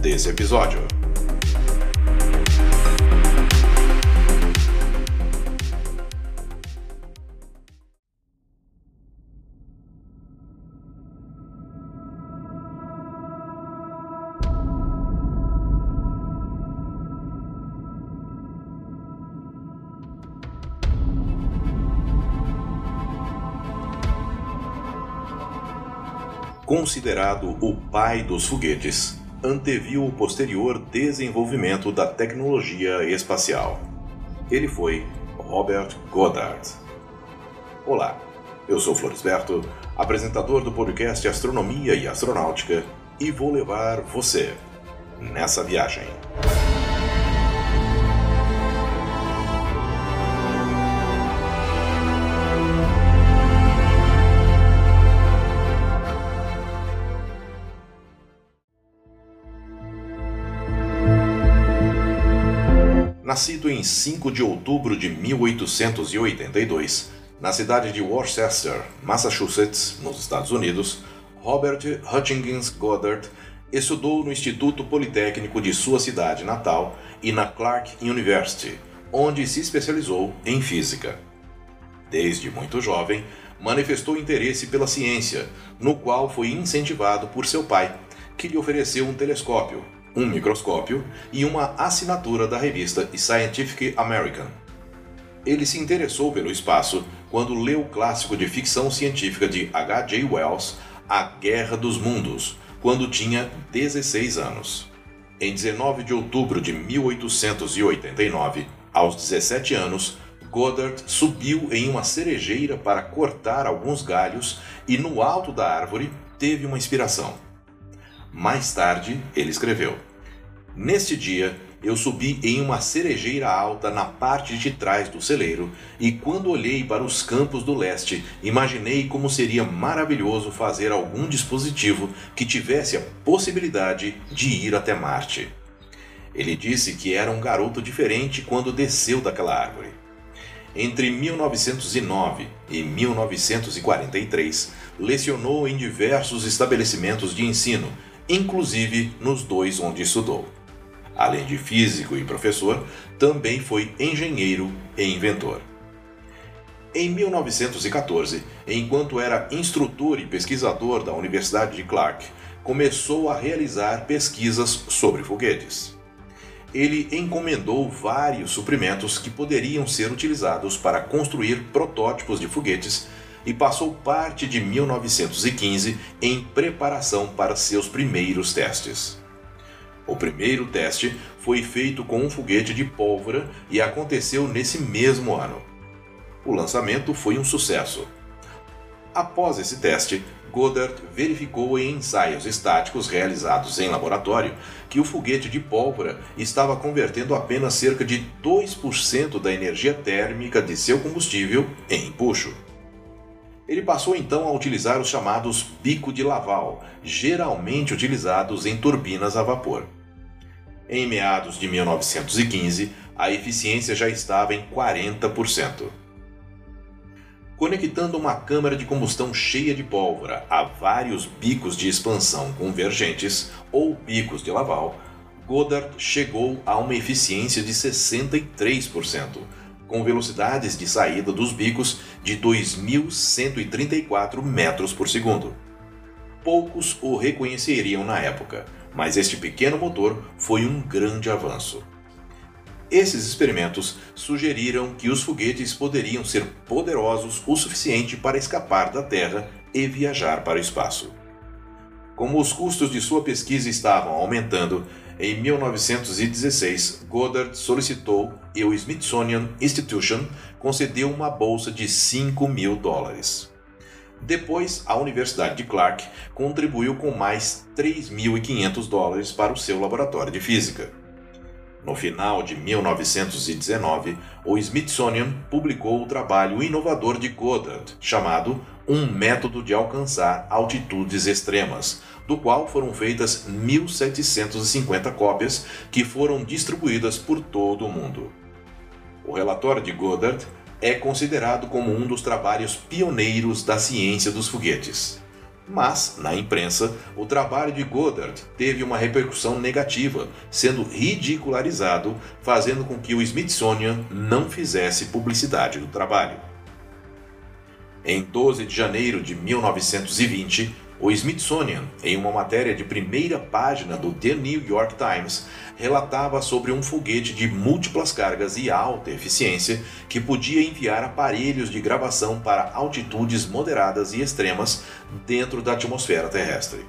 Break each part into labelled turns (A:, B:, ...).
A: desse episódio. considerado o pai dos foguetes, anteviu o posterior desenvolvimento da tecnologia espacial. Ele foi Robert Goddard. Olá, eu sou Florisberto, apresentador do podcast Astronomia e Astronáutica, e vou levar você nessa viagem. Nascido em 5 de outubro de 1882, na cidade de Worcester, Massachusetts, nos Estados Unidos, Robert Hutchins Goddard estudou no Instituto Politécnico de sua cidade natal e na Clark University, onde se especializou em física. Desde muito jovem, manifestou interesse pela ciência, no qual foi incentivado por seu pai, que lhe ofereceu um telescópio, um microscópio e uma assinatura da revista Scientific American. Ele se interessou pelo espaço quando leu o clássico de ficção científica de H. J. Wells, A Guerra dos Mundos, quando tinha 16 anos. Em 19 de outubro de 1889, aos 17 anos, Goddard subiu em uma cerejeira para cortar alguns galhos e, no alto da árvore, teve uma inspiração. Mais tarde, ele escreveu: Neste dia, eu subi em uma cerejeira alta na parte de trás do celeiro, e quando olhei para os campos do leste, imaginei como seria maravilhoso fazer algum dispositivo que tivesse a possibilidade de ir até Marte. Ele disse que era um garoto diferente quando desceu daquela árvore. Entre 1909 e 1943, lecionou em diversos estabelecimentos de ensino inclusive nos dois onde estudou. Além de físico e professor, também foi engenheiro e inventor. Em 1914, enquanto era instrutor e pesquisador da Universidade de Clark, começou a realizar pesquisas sobre foguetes. Ele encomendou vários suprimentos que poderiam ser utilizados para construir protótipos de foguetes e passou parte de 1915 em preparação para seus primeiros testes. O primeiro teste foi feito com um foguete de pólvora e aconteceu nesse mesmo ano. O lançamento foi um sucesso. Após esse teste, Goddard verificou em ensaios estáticos realizados em laboratório que o foguete de pólvora estava convertendo apenas cerca de 2% da energia térmica de seu combustível em empuxo. Ele passou então a utilizar os chamados bico de Laval, geralmente utilizados em turbinas a vapor. Em meados de 1915, a eficiência já estava em 40%. Conectando uma câmara de combustão cheia de pólvora a vários bicos de expansão convergentes, ou bicos de Laval, Goddard chegou a uma eficiência de 63%, com velocidades de saída dos bicos de 2.134 metros por segundo. Poucos o reconheceriam na época, mas este pequeno motor foi um grande avanço. Esses experimentos sugeriram que os foguetes poderiam ser poderosos o suficiente para escapar da Terra e viajar para o espaço. Como os custos de sua pesquisa estavam aumentando, em 1916, Goddard solicitou e o Smithsonian Institution concedeu uma bolsa de 5 mil dólares. Depois, a Universidade de Clark contribuiu com mais 3.500 dólares para o seu laboratório de física. No final de 1919, o Smithsonian publicou o trabalho inovador de Goddard, chamado Um Método de Alcançar Altitudes Extremas, do qual foram feitas 1.750 cópias que foram distribuídas por todo o mundo. O relatório de Goddard é considerado como um dos trabalhos pioneiros da ciência dos foguetes. Mas, na imprensa, o trabalho de Goddard teve uma repercussão negativa, sendo ridicularizado, fazendo com que o Smithsonian não fizesse publicidade do trabalho. Em 12 de janeiro de 1920, o Smithsonian, em uma matéria de primeira página do The New York Times, relatava sobre um foguete de múltiplas cargas e alta eficiência que podia enviar aparelhos de gravação para altitudes moderadas e extremas dentro da atmosfera terrestre.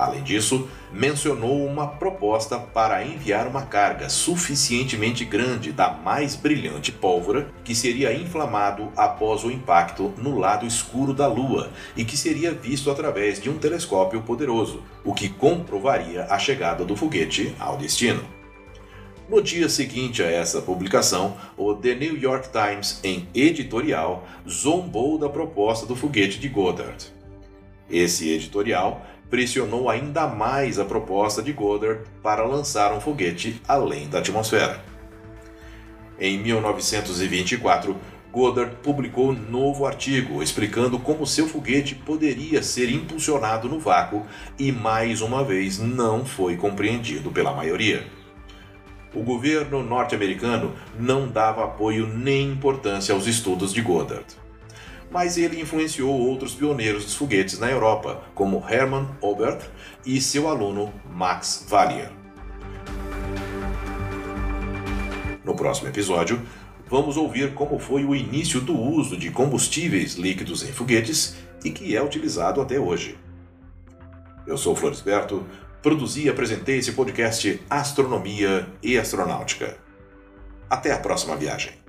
A: Além disso, mencionou uma proposta para enviar uma carga suficientemente grande da mais brilhante pólvora que seria inflamado após o impacto no lado escuro da Lua e que seria visto através de um telescópio poderoso, o que comprovaria a chegada do foguete ao destino. No dia seguinte a essa publicação, o The New York Times, em editorial, zombou da proposta do foguete de Goddard. Esse editorial pressionou ainda mais a proposta de Goddard para lançar um foguete além da atmosfera. Em 1924, Goddard publicou um novo artigo explicando como seu foguete poderia ser impulsionado no vácuo e mais uma vez não foi compreendido pela maioria. O governo norte-americano não dava apoio nem importância aos estudos de Goddard mas ele influenciou outros pioneiros dos foguetes na Europa, como Hermann Oberth e seu aluno Max Valier. No próximo episódio, vamos ouvir como foi o início do uso de combustíveis líquidos em foguetes e que é utilizado até hoje. Eu sou Floresberto, produzi e apresentei esse podcast Astronomia e Astronáutica. Até a próxima viagem.